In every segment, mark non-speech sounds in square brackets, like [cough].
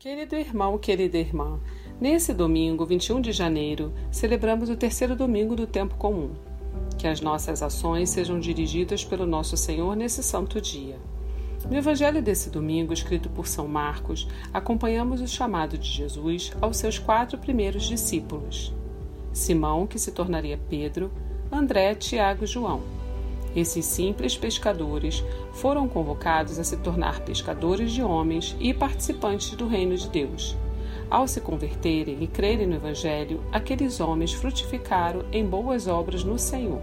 Querido irmão, querida irmã, nesse domingo, 21 de janeiro, celebramos o terceiro domingo do tempo comum. Que as nossas ações sejam dirigidas pelo nosso Senhor nesse santo dia. No evangelho desse domingo, escrito por São Marcos, acompanhamos o chamado de Jesus aos seus quatro primeiros discípulos: Simão, que se tornaria Pedro, André, Tiago e João. Esses simples pescadores foram convocados a se tornar pescadores de homens e participantes do reino de Deus. Ao se converterem e crerem no Evangelho, aqueles homens frutificaram em boas obras no Senhor.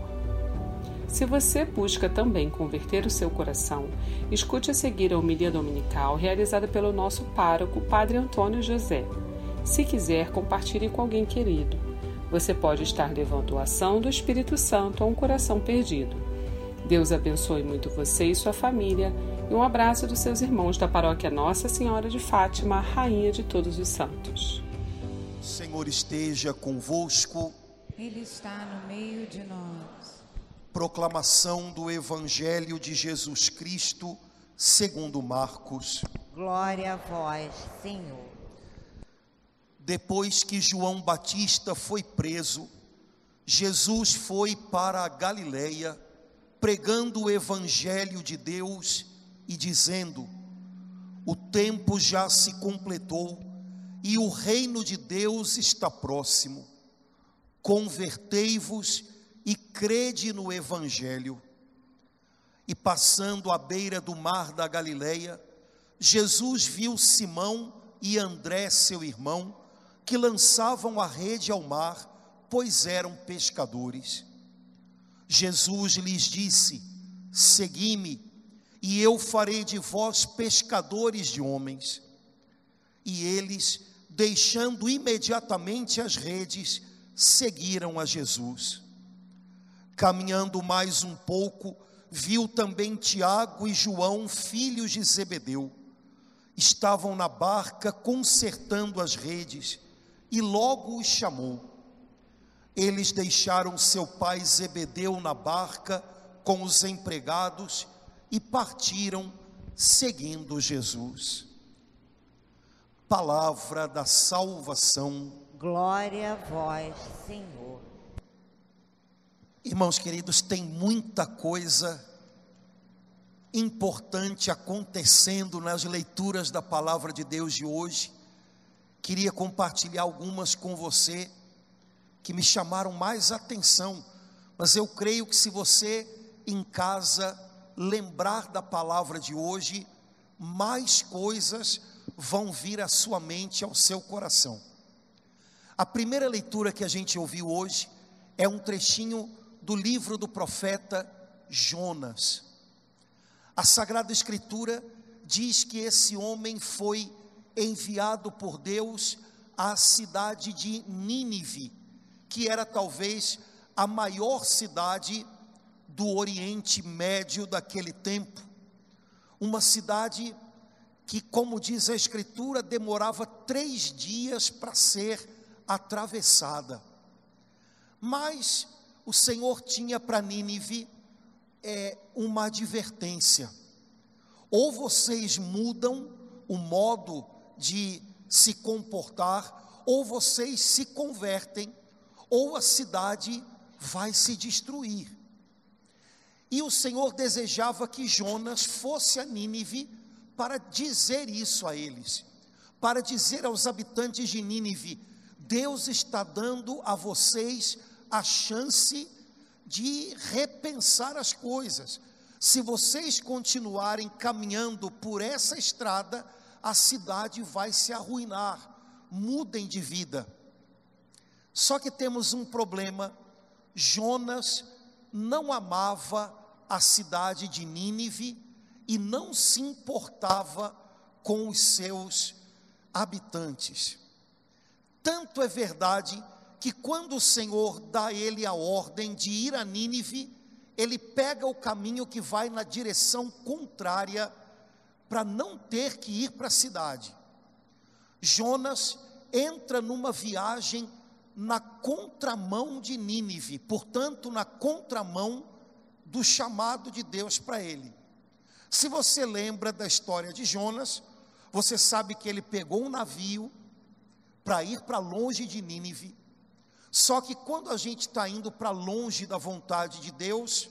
Se você busca também converter o seu coração, escute a seguir a homilia dominical realizada pelo nosso pároco, Padre Antônio José. Se quiser, compartilhe com alguém querido. Você pode estar levando a ação do Espírito Santo a um coração perdido. Deus abençoe muito você e sua família. E um abraço dos seus irmãos da paróquia Nossa Senhora de Fátima, Rainha de Todos os Santos. Senhor esteja convosco. Ele está no meio de nós. Proclamação do Evangelho de Jesus Cristo, segundo Marcos. Glória a vós, Senhor. Depois que João Batista foi preso, Jesus foi para a Galileia pregando o Evangelho de Deus e dizendo: O tempo já se completou e o reino de Deus está próximo. Convertei-vos e crede no Evangelho. E passando à beira do mar da Galileia, Jesus viu Simão e André, seu irmão, que lançavam a rede ao mar, pois eram pescadores. Jesus lhes disse: Segui-me, e eu farei de vós pescadores de homens. E eles, deixando imediatamente as redes, seguiram a Jesus. Caminhando mais um pouco, viu também Tiago e João, filhos de Zebedeu. Estavam na barca consertando as redes, e logo os chamou. Eles deixaram seu pai Zebedeu na barca com os empregados e partiram seguindo Jesus. Palavra da salvação. Glória a vós, Senhor. Irmãos queridos, tem muita coisa importante acontecendo nas leituras da palavra de Deus de hoje. Queria compartilhar algumas com você que me chamaram mais atenção, mas eu creio que se você em casa lembrar da palavra de hoje, mais coisas vão vir à sua mente, ao seu coração. A primeira leitura que a gente ouviu hoje é um trechinho do livro do profeta Jonas. A Sagrada Escritura diz que esse homem foi enviado por Deus à cidade de Nínive, que era talvez a maior cidade do Oriente Médio daquele tempo, uma cidade que, como diz a Escritura, demorava três dias para ser atravessada. Mas o Senhor tinha para Nínive é, uma advertência: ou vocês mudam o modo de se comportar, ou vocês se convertem ou a cidade vai se destruir. E o Senhor desejava que Jonas fosse a Nínive para dizer isso a eles, para dizer aos habitantes de Nínive: Deus está dando a vocês a chance de repensar as coisas. Se vocês continuarem caminhando por essa estrada, a cidade vai se arruinar. Mudem de vida. Só que temos um problema: Jonas não amava a cidade de Nínive e não se importava com os seus habitantes. Tanto é verdade que quando o Senhor dá a ele a ordem de ir a Nínive, ele pega o caminho que vai na direção contrária para não ter que ir para a cidade. Jonas entra numa viagem na contramão de Nínive, portanto, na contramão do chamado de Deus para ele. Se você lembra da história de Jonas, Você sabe que ele pegou um navio para ir para longe de Nínive. Só que quando a gente está indo para longe da vontade de Deus,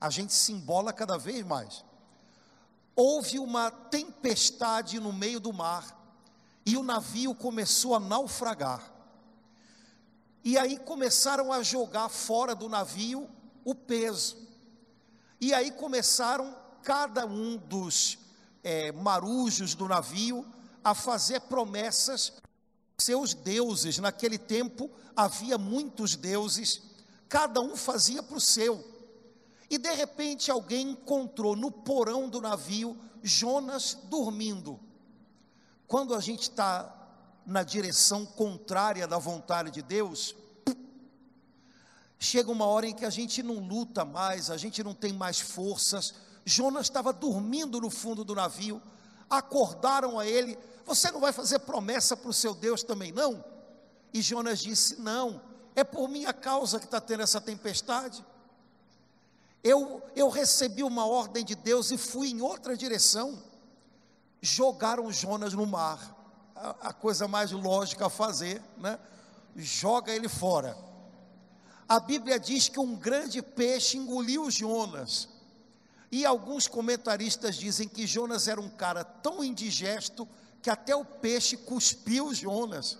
a gente se embola cada vez mais. Houve uma tempestade no meio do mar e o navio começou a naufragar. E aí começaram a jogar fora do navio o peso. E aí começaram cada um dos é, marujos do navio a fazer promessas seus deuses. Naquele tempo havia muitos deuses, cada um fazia para o seu. E de repente alguém encontrou no porão do navio Jonas dormindo. Quando a gente está na direção contrária da vontade de Deus, chega uma hora em que a gente não luta mais, a gente não tem mais forças. Jonas estava dormindo no fundo do navio, acordaram a ele: Você não vai fazer promessa para o seu Deus também, não? E Jonas disse: Não, é por minha causa que está tendo essa tempestade. Eu, eu recebi uma ordem de Deus e fui em outra direção. Jogaram Jonas no mar, a, coisa mais lógica a fazer, né? Joga ele fora a Bíblia diz que um grande peixe engoliu Jonas. E alguns comentaristas dizem que Jonas era um cara tão indigesto que até o peixe cuspiu Jonas.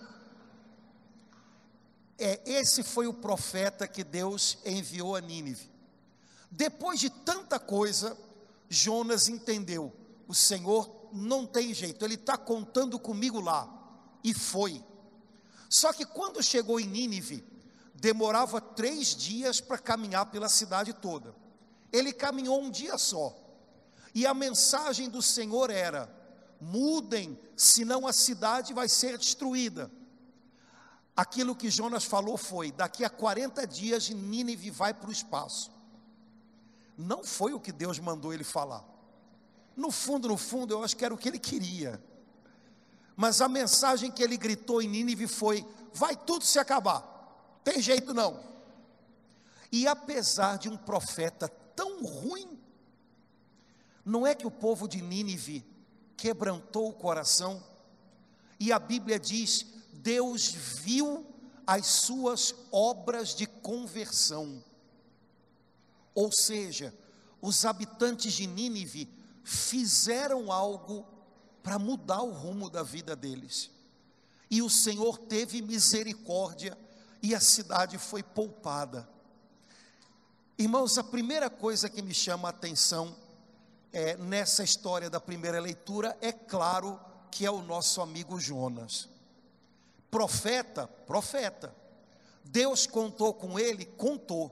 É, esse foi o profeta que Deus enviou a Nínive. Depois de tanta coisa, Jonas entendeu: o Senhor não tem jeito, Ele está contando comigo lá. E foi. Só que quando chegou em Nínive, demorava três dias para caminhar pela cidade toda. Ele caminhou um dia só. E a mensagem do Senhor era: mudem, senão a cidade vai ser destruída. Aquilo que Jonas falou foi: daqui a 40 dias Nínive vai para o espaço. Não foi o que Deus mandou ele falar. No fundo, no fundo, eu acho que era o que ele queria. Mas a mensagem que ele gritou em Nínive foi: vai tudo se acabar. Tem jeito não. E apesar de um profeta tão ruim, não é que o povo de Nínive quebrantou o coração, e a Bíblia diz: Deus viu as suas obras de conversão. Ou seja, os habitantes de Nínive fizeram algo para mudar o rumo da vida deles. E o Senhor teve misericórdia e a cidade foi poupada. Irmãos, a primeira coisa que me chama a atenção é, nessa história da primeira leitura é claro que é o nosso amigo Jonas. Profeta, profeta. Deus contou com ele, contou.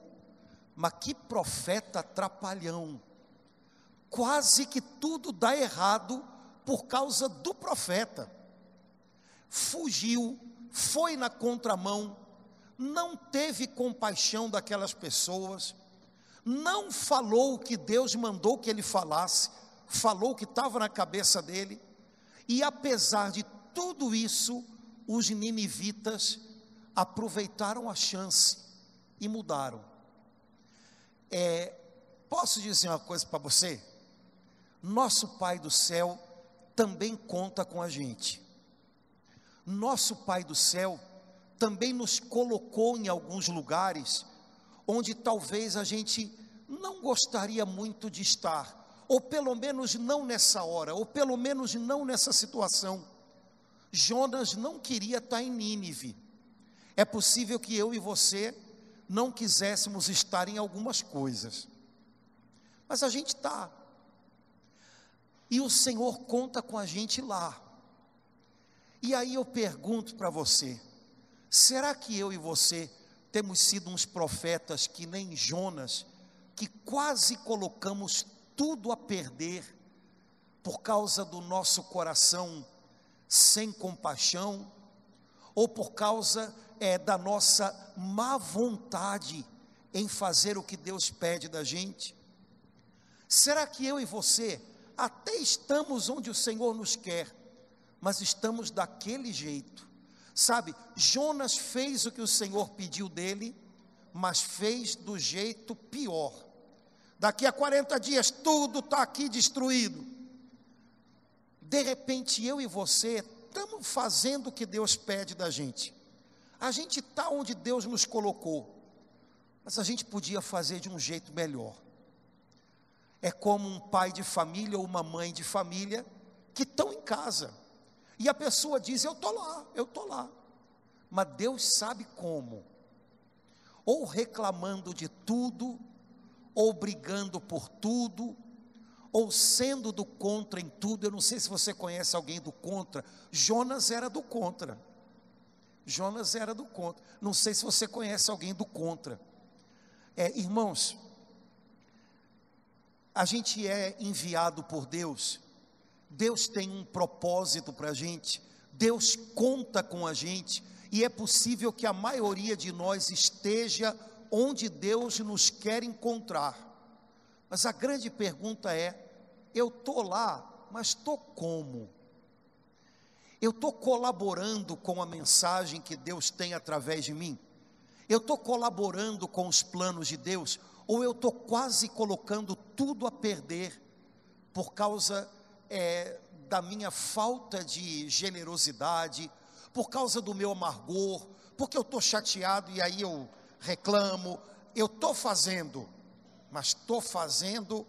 Mas que profeta trapalhão. Quase que tudo dá errado por causa do profeta. Fugiu, foi na contramão, não teve compaixão daquelas pessoas, não falou o que Deus mandou que ele falasse, falou o que estava na cabeça dele, e apesar de tudo isso, os ninivitas aproveitaram a chance e mudaram. É, posso dizer uma coisa para você? Nosso Pai do céu também conta com a gente. Nosso Pai do céu também nos colocou em alguns lugares onde talvez a gente não gostaria muito de estar, ou pelo menos não nessa hora, ou pelo menos não nessa situação. Jonas não queria estar em Nínive. É possível que eu e você não quiséssemos estar em algumas coisas, mas a gente está. E o Senhor conta com a gente lá. E aí eu pergunto para você: Será que eu e você temos sido uns profetas que nem Jonas, que quase colocamos tudo a perder por causa do nosso coração sem compaixão, ou por causa é, da nossa má vontade em fazer o que Deus pede da gente? Será que eu e você até estamos onde o Senhor nos quer, mas estamos daquele jeito? Sabe, Jonas fez o que o Senhor pediu dele, mas fez do jeito pior. Daqui a 40 dias tudo está aqui destruído. de repente eu e você estamos fazendo o que Deus pede da gente. A gente está onde Deus nos colocou, mas a gente podia fazer de um jeito melhor. É como um pai de família ou uma mãe de família que estão em casa. E a pessoa diz: Eu estou lá, eu estou lá. Mas Deus sabe como. Ou reclamando de tudo, ou brigando por tudo, ou sendo do contra em tudo. Eu não sei se você conhece alguém do contra. Jonas era do contra. Jonas era do contra. Não sei se você conhece alguém do contra. É, irmãos, a gente é enviado por Deus. Deus tem um propósito para a gente. Deus conta com a gente. E é possível que a maioria de nós esteja onde Deus nos quer encontrar. Mas a grande pergunta é: eu estou lá, mas estou como? Eu estou colaborando com a mensagem que Deus tem através de mim? Eu estou colaborando com os planos de Deus? Ou eu estou quase colocando tudo a perder por causa é, da minha falta de generosidade, por causa do meu amargor, porque eu estou chateado e aí eu reclamo? Eu estou fazendo, mas estou fazendo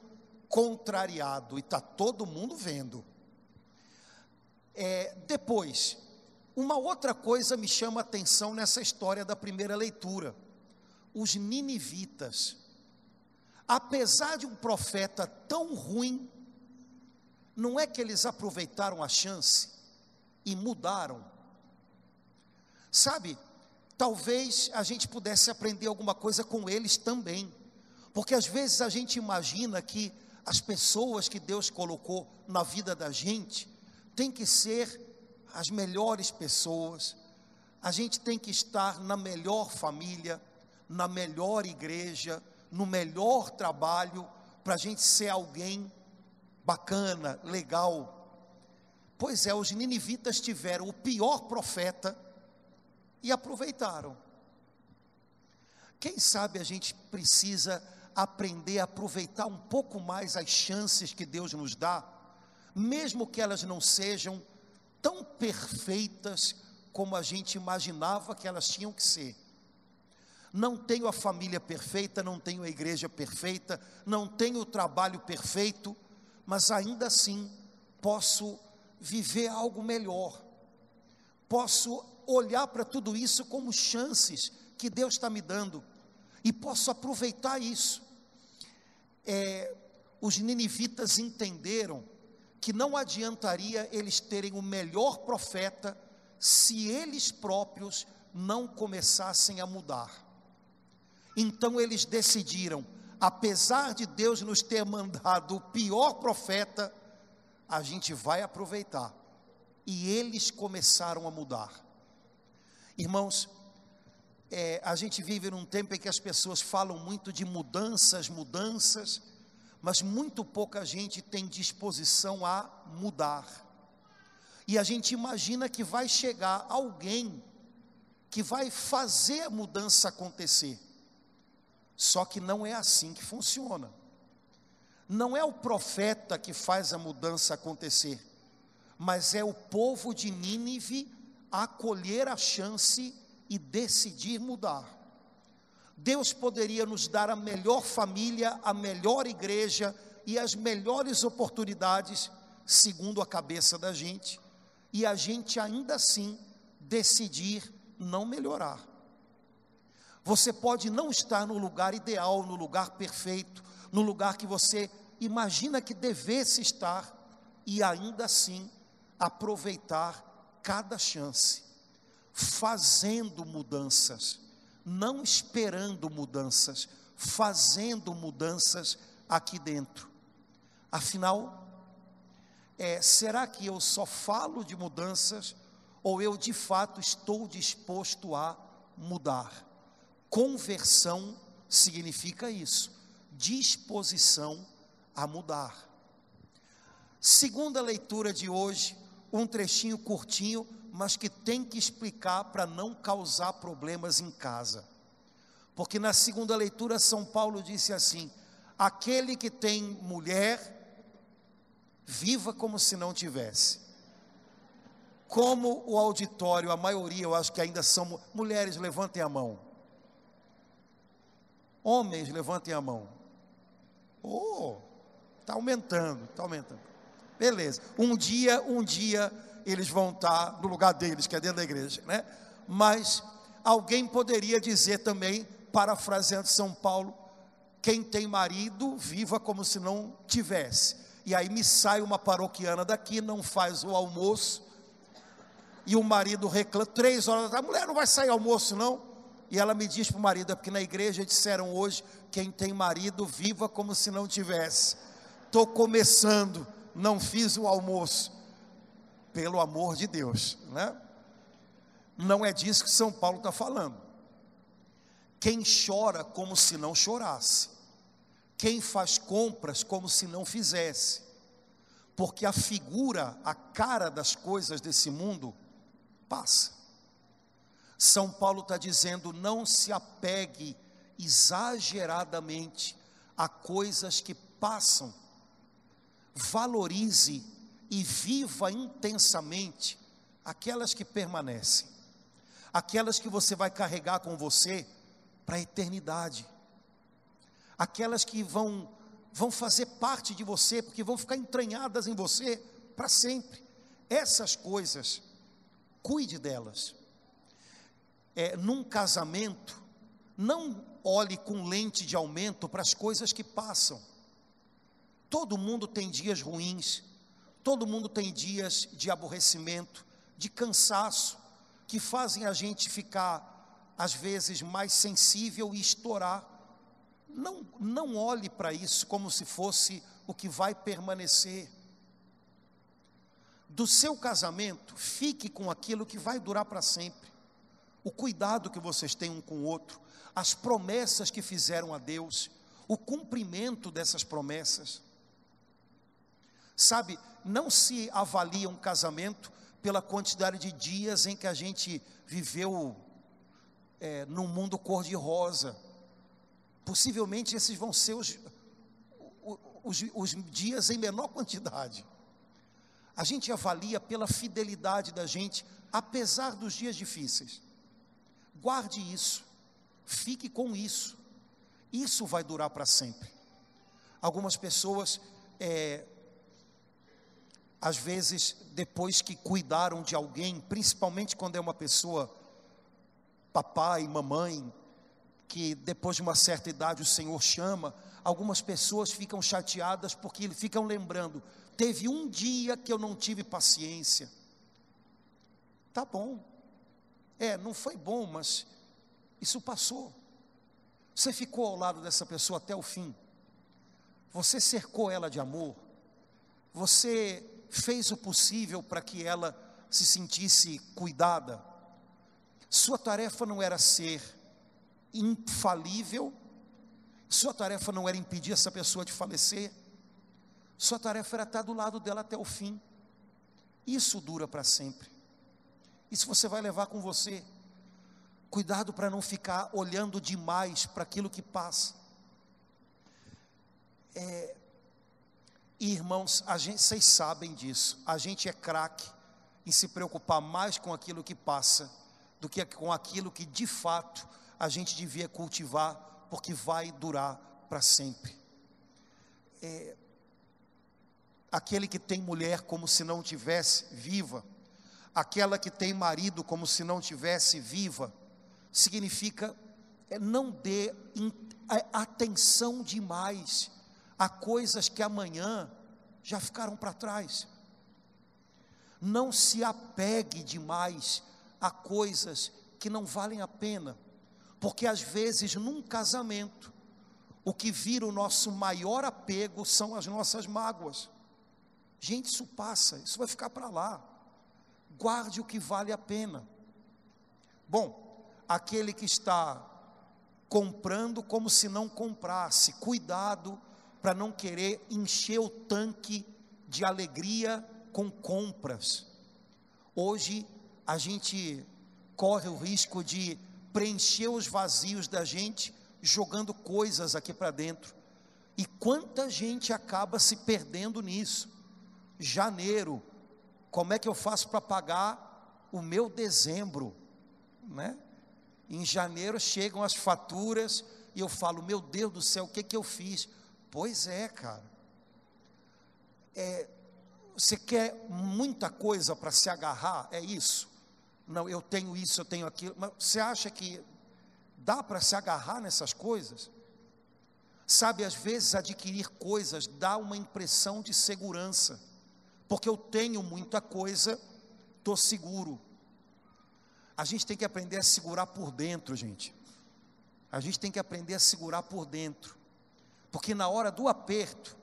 contrariado e está todo mundo vendo. É, depois, uma outra coisa me chama a atenção nessa história da primeira leitura: os ninivitas. Apesar de um profeta tão ruim, não é que eles aproveitaram a chance e mudaram. Sabe, talvez a gente pudesse aprender alguma coisa com eles também. Porque às vezes a gente imagina que as pessoas que Deus colocou na vida da gente têm que ser as melhores pessoas, a gente tem que estar na melhor família, na melhor igreja, no melhor trabalho, para a gente ser alguém bacana, legal. Pois é, os ninivitas tiveram o pior profeta e aproveitaram. Quem sabe a gente precisa aprender a aproveitar um pouco mais as chances que Deus nos dá, mesmo que elas não sejam tão perfeitas como a gente imaginava que elas tinham que ser. Não tenho a família perfeita, não tenho a igreja perfeita, não tenho o trabalho perfeito, mas ainda assim posso viver algo melhor. Posso olhar para tudo isso como chances que Deus está me dando e posso aproveitar isso. É, os ninivitas entenderam que não adiantaria eles terem o melhor profeta se eles próprios não começassem a mudar. Então eles decidiram, apesar de Deus nos ter mandado o pior profeta, a gente vai aproveitar. E eles começaram a mudar. Irmãos, é, a gente vive num tempo em que as pessoas falam muito de mudanças, mudanças, mas muito pouca gente tem disposição a mudar. E a gente imagina que vai chegar alguém que vai fazer a mudança acontecer. Só que não é assim que funciona. Não é o profeta que faz a mudança acontecer, mas é o povo de Nínive acolher a chance e decidir mudar. Deus poderia nos dar a melhor família, a melhor igreja e as melhores oportunidades, segundo a cabeça da gente, e a gente ainda assim decidir não melhorar. Você pode não estar no lugar ideal, no lugar perfeito, no lugar que você imagina que devesse estar, e ainda assim aproveitar cada chance fazendo mudanças, não esperando mudanças, fazendo mudanças aqui dentro. Afinal, é, será que eu só falo de mudanças ou eu de fato estou disposto a mudar? Conversão significa isso, disposição a mudar. Segunda leitura de hoje, um trechinho curtinho mas que tem que explicar para não causar problemas em casa. Porque na segunda leitura, São Paulo disse assim: aquele que tem mulher, viva como se não tivesse. Como o auditório, a maioria, eu acho que ainda são mulheres, levantem a mão. Homens, levantem a mão. Oh, está aumentando, está aumentando. Beleza. Um dia, um dia eles vão estar no lugar deles, que é dentro da igreja, né? Mas alguém poderia dizer também, parafraseando São Paulo, quem tem marido, viva como se não tivesse. E aí me sai uma paroquiana daqui, não faz o almoço, e o marido reclama, três horas da tarde, a mulher não vai sair almoço não. E ela me diz para o marido, é porque na igreja disseram hoje, quem tem marido, viva como se não tivesse. Estou começando, não fiz o almoço. Pelo amor de Deus, né? Não é disso que São Paulo está falando. Quem chora como se não chorasse, quem faz compras como se não fizesse, porque a figura, a cara das coisas desse mundo passa. São Paulo está dizendo: não se apegue exageradamente a coisas que passam, valorize e viva intensamente aquelas que permanecem, aquelas que você vai carregar com você para a eternidade, aquelas que vão vão fazer parte de você, porque vão ficar entranhadas em você para sempre. Essas coisas, cuide delas. É, num casamento, não olhe com lente de aumento para as coisas que passam. Todo mundo tem dias ruins, todo mundo tem dias de aborrecimento, de cansaço, que fazem a gente ficar, às vezes, mais sensível e estourar. Não, não olhe para isso como se fosse o que vai permanecer. Do seu casamento, fique com aquilo que vai durar para sempre. O cuidado que vocês têm um com o outro, as promessas que fizeram a Deus, o cumprimento dessas promessas. Sabe, não se avalia um casamento pela quantidade de dias em que a gente viveu é, num mundo cor-de-rosa. Possivelmente esses vão ser os, os, os dias em menor quantidade. A gente avalia pela fidelidade da gente, apesar dos dias difíceis. Guarde isso, fique com isso, isso vai durar para sempre. Algumas pessoas é, às vezes, depois que cuidaram de alguém, principalmente quando é uma pessoa, papai, mamãe, que depois de uma certa idade o Senhor chama, algumas pessoas ficam chateadas porque ficam lembrando: teve um dia que eu não tive paciência. Tá bom, é, não foi bom, mas isso passou. Você ficou ao lado dessa pessoa até o fim, você cercou ela de amor, você fez o possível para que ela se sentisse cuidada. Sua tarefa não era ser infalível, sua tarefa não era impedir essa pessoa de falecer, sua tarefa era estar do lado dela até o fim. Isso dura para sempre. Isso você vai levar com você. Cuidado para não ficar olhando demais para aquilo que passa. É, irmãos, a gente, vocês sabem disso. A gente é craque em se preocupar mais com aquilo que passa do que com aquilo que de fato a gente devia cultivar, porque vai durar para sempre. É, aquele que tem mulher como se não tivesse viva, aquela que tem marido como se não tivesse viva, significa é, não dê atenção demais a coisas que amanhã já ficaram para trás. Não se apegue demais a coisas que não valem a pena, porque às vezes num casamento, o que vira o nosso maior apego são as nossas mágoas. Gente, isso passa, isso vai ficar para lá. Guarde o que vale a pena. Bom, aquele que está comprando como se não comprasse, cuidado para não querer encher o tanque de alegria com compras. Hoje a gente corre o risco de preencher os vazios da gente jogando coisas aqui para dentro. E quanta gente acaba se perdendo nisso, janeiro, como é que eu faço para pagar o meu dezembro, né? Em janeiro chegam as faturas e eu falo, meu Deus do céu, o que que eu fiz? Pois é, cara. É, você quer muita coisa para se agarrar? É isso? Não, eu tenho isso, eu tenho aquilo. Mas você acha que dá para se agarrar nessas coisas? Sabe, às vezes adquirir coisas dá uma impressão de segurança, porque eu tenho muita coisa, estou seguro. A gente tem que aprender a segurar por dentro, gente. A gente tem que aprender a segurar por dentro, porque na hora do aperto,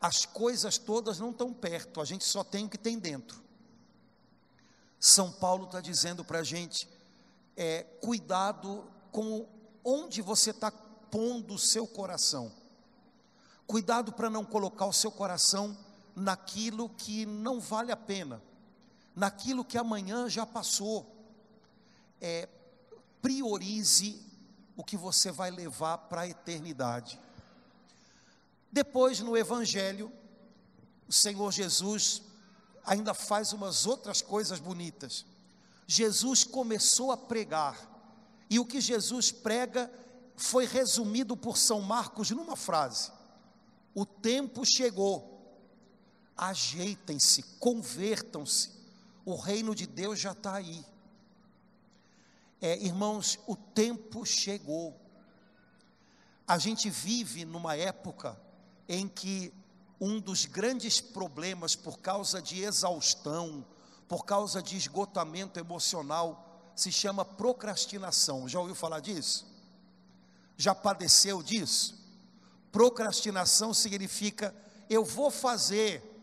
as coisas todas não estão perto, a gente só tem o que tem dentro. São Paulo está dizendo para a gente: é, cuidado com onde você está pondo o seu coração. Cuidado para não colocar o seu coração naquilo que não vale a pena, naquilo que amanhã já passou. É, priorize o que você vai levar para a eternidade. Depois, no Evangelho, o Senhor Jesus ainda faz umas outras coisas bonitas. Jesus começou a pregar, e o que Jesus prega foi resumido por São Marcos numa frase: O tempo chegou, ajeitem-se, convertam-se, o reino de Deus já está aí. É, irmãos, o tempo chegou. A gente vive numa época em que um dos grandes problemas por causa de exaustão, por causa de esgotamento emocional, se chama procrastinação. Já ouviu falar disso? Já padeceu disso? Procrastinação significa eu vou fazer,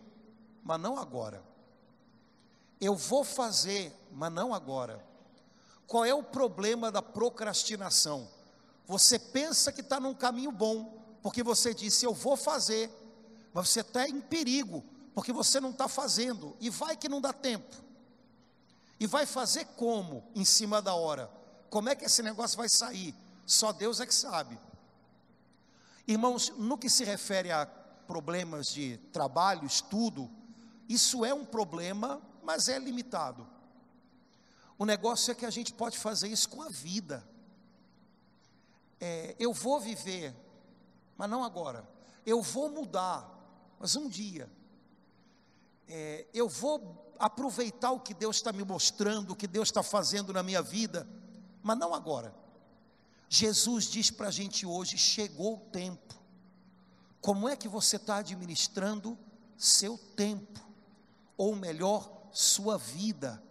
mas não agora. Eu vou fazer, mas não agora. Qual é o problema da procrastinação? Você pensa que está num caminho bom, porque você disse eu vou fazer, mas você está em perigo, porque você não está fazendo, e vai que não dá tempo. E vai fazer como em cima da hora? Como é que esse negócio vai sair? Só Deus é que sabe. Irmãos, no que se refere a problemas de trabalho, estudo, isso é um problema, mas é limitado. O negócio é que a gente pode fazer isso com a vida. É, eu vou viver mas não agora. Eu vou mudar, mas um dia. É, eu vou aproveitar o que Deus está me mostrando, o que Deus está fazendo na minha vida, mas não agora. Jesus diz para a gente hoje: chegou o tempo. Como é que você está administrando seu tempo? Ou melhor, sua vida?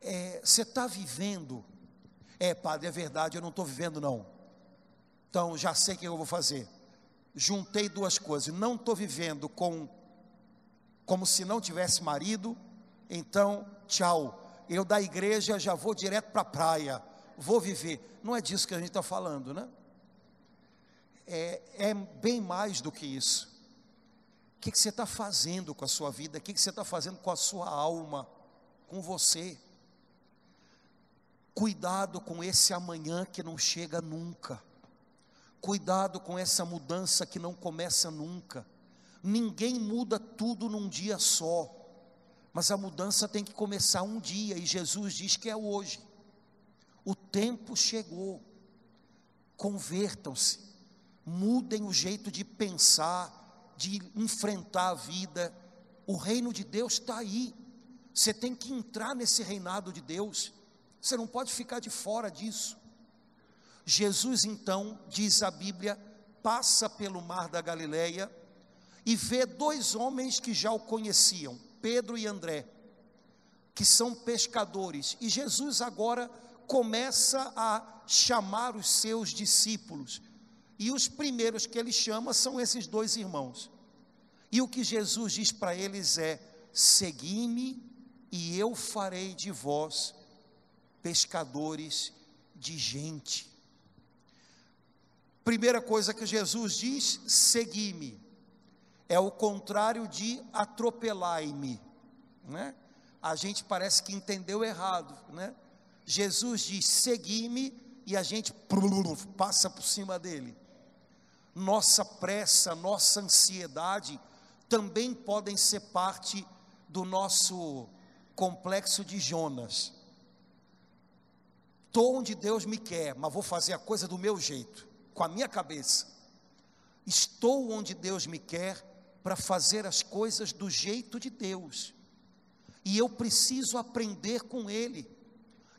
É, você está vivendo? É, padre, é verdade, eu não estou vivendo, não. Então, já sei o que eu vou fazer. Juntei duas coisas. Não estou vivendo com como se não tivesse marido. Então, tchau. Eu da igreja já vou direto para a praia. Vou viver. Não é disso que a gente está falando, né? É, é, bem mais do que isso. Que, que você está fazendo com a sua vida? O que, que você está fazendo com a sua alma? Com você? Cuidado com esse amanhã que não chega nunca. Cuidado com essa mudança que não começa nunca. Ninguém muda tudo num dia só. Mas a mudança tem que começar um dia, e Jesus diz que é hoje. O tempo chegou. Convertam-se. Mudem o jeito de pensar, de enfrentar a vida. O reino de Deus está aí. Você tem que entrar nesse reinado de Deus. Você não pode ficar de fora disso. Jesus então, diz a Bíblia, passa pelo mar da Galileia e vê dois homens que já o conheciam, Pedro e André, que são pescadores. E Jesus agora começa a chamar os seus discípulos. E os primeiros que ele chama são esses dois irmãos. E o que Jesus diz para eles é: Segui-me e eu farei de vós pescadores de gente. Primeira coisa que Jesus diz: segui-me. É o contrário de atropelai-me. Né? A gente parece que entendeu errado. Né? Jesus diz: segui-me, e a gente passa por cima dele. Nossa pressa, nossa ansiedade também podem ser parte do nosso complexo de Jonas. Estou onde Deus me quer, mas vou fazer a coisa do meu jeito, com a minha cabeça. Estou onde Deus me quer para fazer as coisas do jeito de Deus. E eu preciso aprender com Ele.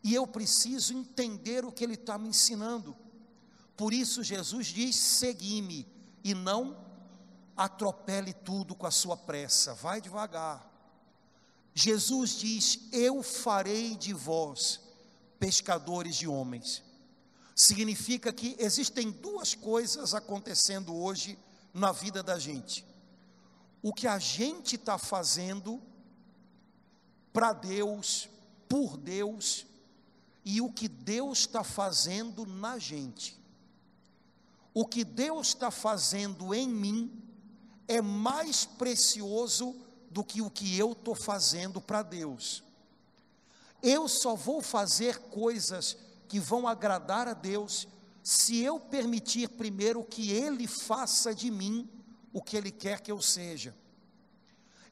E eu preciso entender o que Ele está me ensinando. Por isso Jesus diz: segui-me e não atropele tudo com a sua pressa, vai devagar. Jesus diz: Eu farei de vós pescadores de homens. Significa que existem duas coisas acontecendo hoje na vida da gente. O que a gente está fazendo para Deus, por Deus, e o que Deus está fazendo na gente. O que Deus está fazendo em mim é mais precioso do que o que eu estou fazendo para Deus. Eu só vou fazer coisas que vão agradar a Deus se eu permitir primeiro que Ele faça de mim o que Ele quer que eu seja.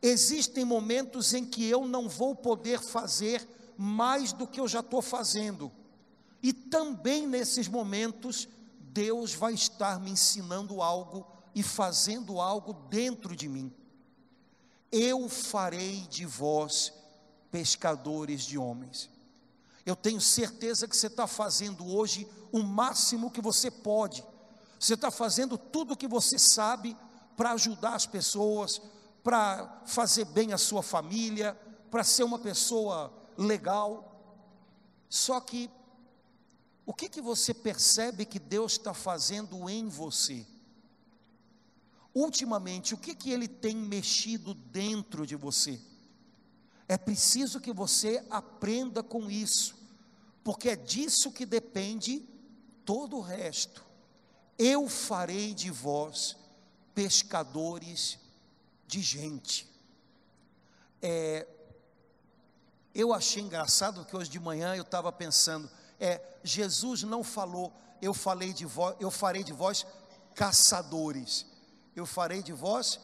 Existem momentos em que eu não vou poder fazer mais do que eu já estou fazendo, e também nesses momentos, Deus vai estar me ensinando algo e fazendo algo dentro de mim. Eu farei de vós pescadores de homens. Eu tenho certeza que você está fazendo hoje o máximo que você pode. Você está fazendo tudo o que você sabe para ajudar as pessoas, para fazer bem a sua família, para ser uma pessoa legal. Só que o que, que você percebe que Deus está fazendo em você? Ultimamente, o que, que Ele tem mexido dentro de você? É preciso que você aprenda com isso, porque é disso que depende todo o resto. Eu farei de vós pescadores de gente. É, eu achei engraçado que hoje de manhã eu estava pensando, é, Jesus não falou, eu falei de vós, eu farei de vós caçadores, eu farei de vós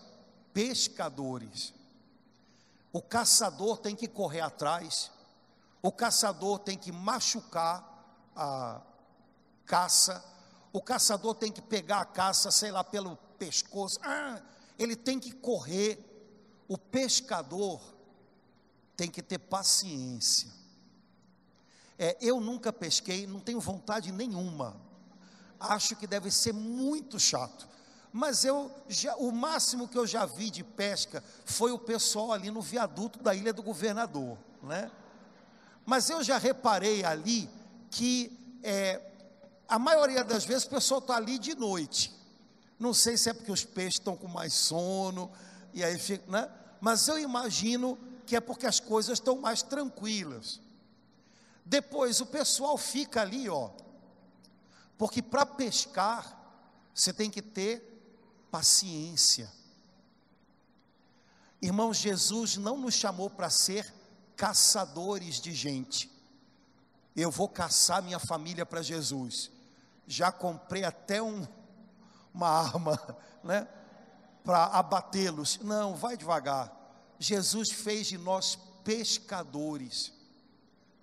pescadores. O caçador tem que correr atrás, o caçador tem que machucar a caça, o caçador tem que pegar a caça, sei lá, pelo pescoço, ah, ele tem que correr. O pescador tem que ter paciência. É, eu nunca pesquei, não tenho vontade nenhuma. Acho que deve ser muito chato. Mas eu já, o máximo que eu já vi de pesca foi o pessoal ali no viaduto da Ilha do Governador, né? Mas eu já reparei ali que é, a maioria das vezes o pessoal está ali de noite. Não sei se é porque os peixes estão com mais sono e aí fica, né? Mas eu imagino que é porque as coisas estão mais tranquilas. Depois o pessoal fica ali, ó. Porque para pescar você tem que ter paciência. Irmãos, Jesus não nos chamou para ser caçadores de gente. Eu vou caçar minha família para Jesus. Já comprei até um, uma [laughs] arma, né? Para abatê-los. Não, vai devagar. Jesus fez de nós pescadores.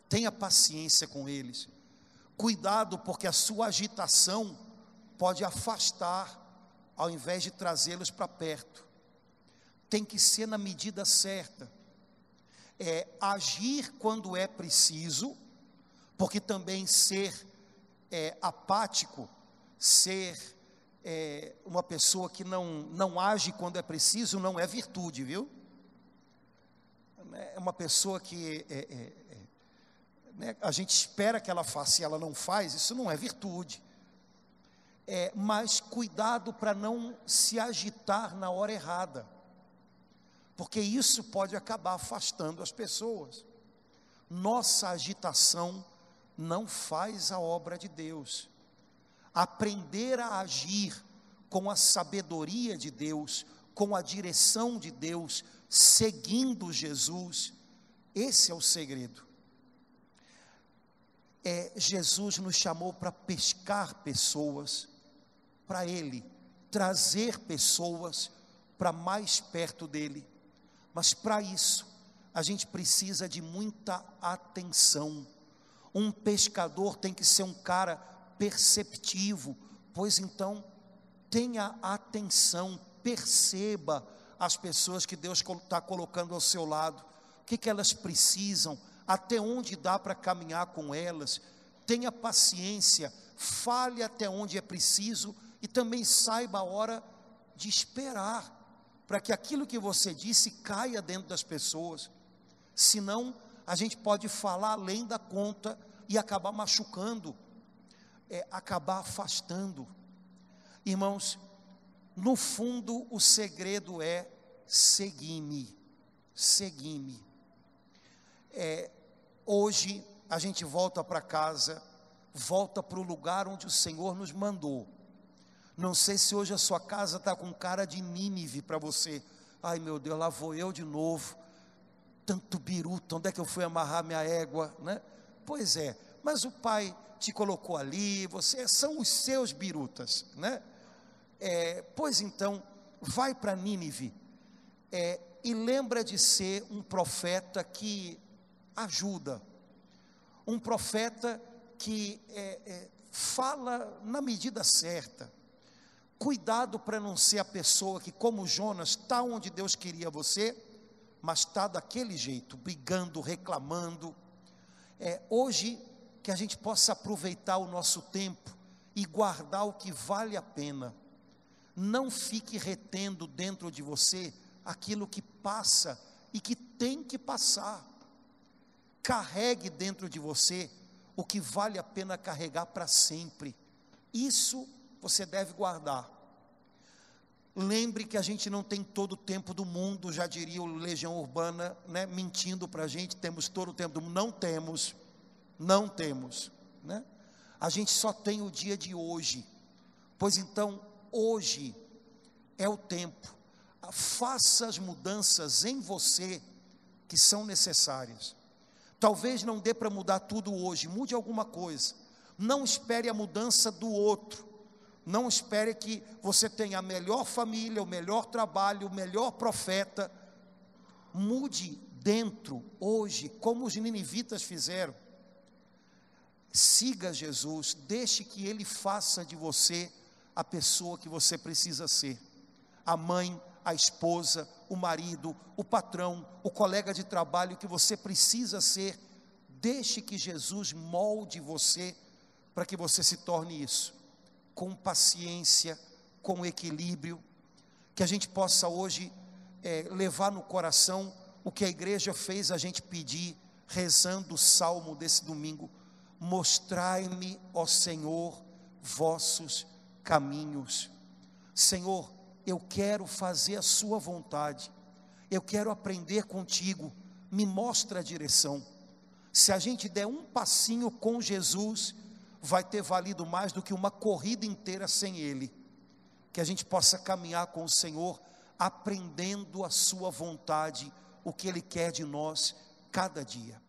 Tenha paciência com eles. Cuidado, porque a sua agitação pode afastar ao invés de trazê-los para perto. Tem que ser na medida certa. É agir quando é preciso, porque também ser é, apático, ser é, uma pessoa que não, não age quando é preciso, não é virtude, viu? É uma pessoa que é, é, né, a gente espera que ela faça e ela não faz, isso não é virtude é, mas cuidado para não se agitar na hora errada, porque isso pode acabar afastando as pessoas. Nossa agitação não faz a obra de Deus. Aprender a agir com a sabedoria de Deus, com a direção de Deus, seguindo Jesus, esse é o segredo. É, Jesus nos chamou para pescar pessoas, para Ele trazer pessoas para mais perto dele. Mas para isso, a gente precisa de muita atenção. Um pescador tem que ser um cara perceptivo, pois então tenha atenção, perceba as pessoas que Deus está colocando ao seu lado, o que, que elas precisam, até onde dá para caminhar com elas, tenha paciência, fale até onde é preciso e também saiba a hora de esperar, para que aquilo que você disse caia dentro das pessoas, senão a gente pode falar além da conta e acabar machucando, é, acabar afastando. Irmãos, no fundo o segredo é segui-me, segui-me. É, hoje a gente volta para casa, volta para o lugar onde o Senhor nos mandou. Não sei se hoje a sua casa está com cara de Nínive para você. Ai meu Deus, lá vou eu de novo. Tanto biruta, onde é que eu fui amarrar minha égua, né? Pois é, mas o pai te colocou ali, você são os seus birutas, né? É, pois então, vai para Nínive é, e lembra de ser um profeta que ajuda, um profeta que é, é, fala na medida certa. Cuidado para não ser a pessoa que, como Jonas, está onde Deus queria você, mas está daquele jeito, brigando, reclamando. É, hoje, que a gente possa aproveitar o nosso tempo e guardar o que vale a pena. Não fique retendo dentro de você aquilo que passa e que tem que passar. Carregue dentro de você o que vale a pena carregar para sempre. Isso você deve guardar. Lembre que a gente não tem todo o tempo do mundo, já diria o Legião Urbana, né, mentindo para a gente, temos todo o tempo do mundo. Não temos, não temos. Né? A gente só tem o dia de hoje. Pois então, hoje é o tempo. Faça as mudanças em você que são necessárias. Talvez não dê para mudar tudo hoje, mude alguma coisa. Não espere a mudança do outro. Não espere que você tenha a melhor família, o melhor trabalho, o melhor profeta. Mude dentro, hoje, como os ninivitas fizeram. Siga Jesus, deixe que Ele faça de você a pessoa que você precisa ser. A mãe, a esposa, o marido, o patrão, o colega de trabalho que você precisa ser. Deixe que Jesus molde você para que você se torne isso, com paciência, com equilíbrio, que a gente possa hoje é, levar no coração o que a igreja fez a gente pedir, rezando o salmo desse domingo: Mostrai-me, ó Senhor, vossos caminhos. Senhor, eu quero fazer a Sua vontade, eu quero aprender contigo, me mostra a direção. Se a gente der um passinho com Jesus, vai ter valido mais do que uma corrida inteira sem Ele. Que a gente possa caminhar com o Senhor, aprendendo a Sua vontade, o que Ele quer de nós cada dia.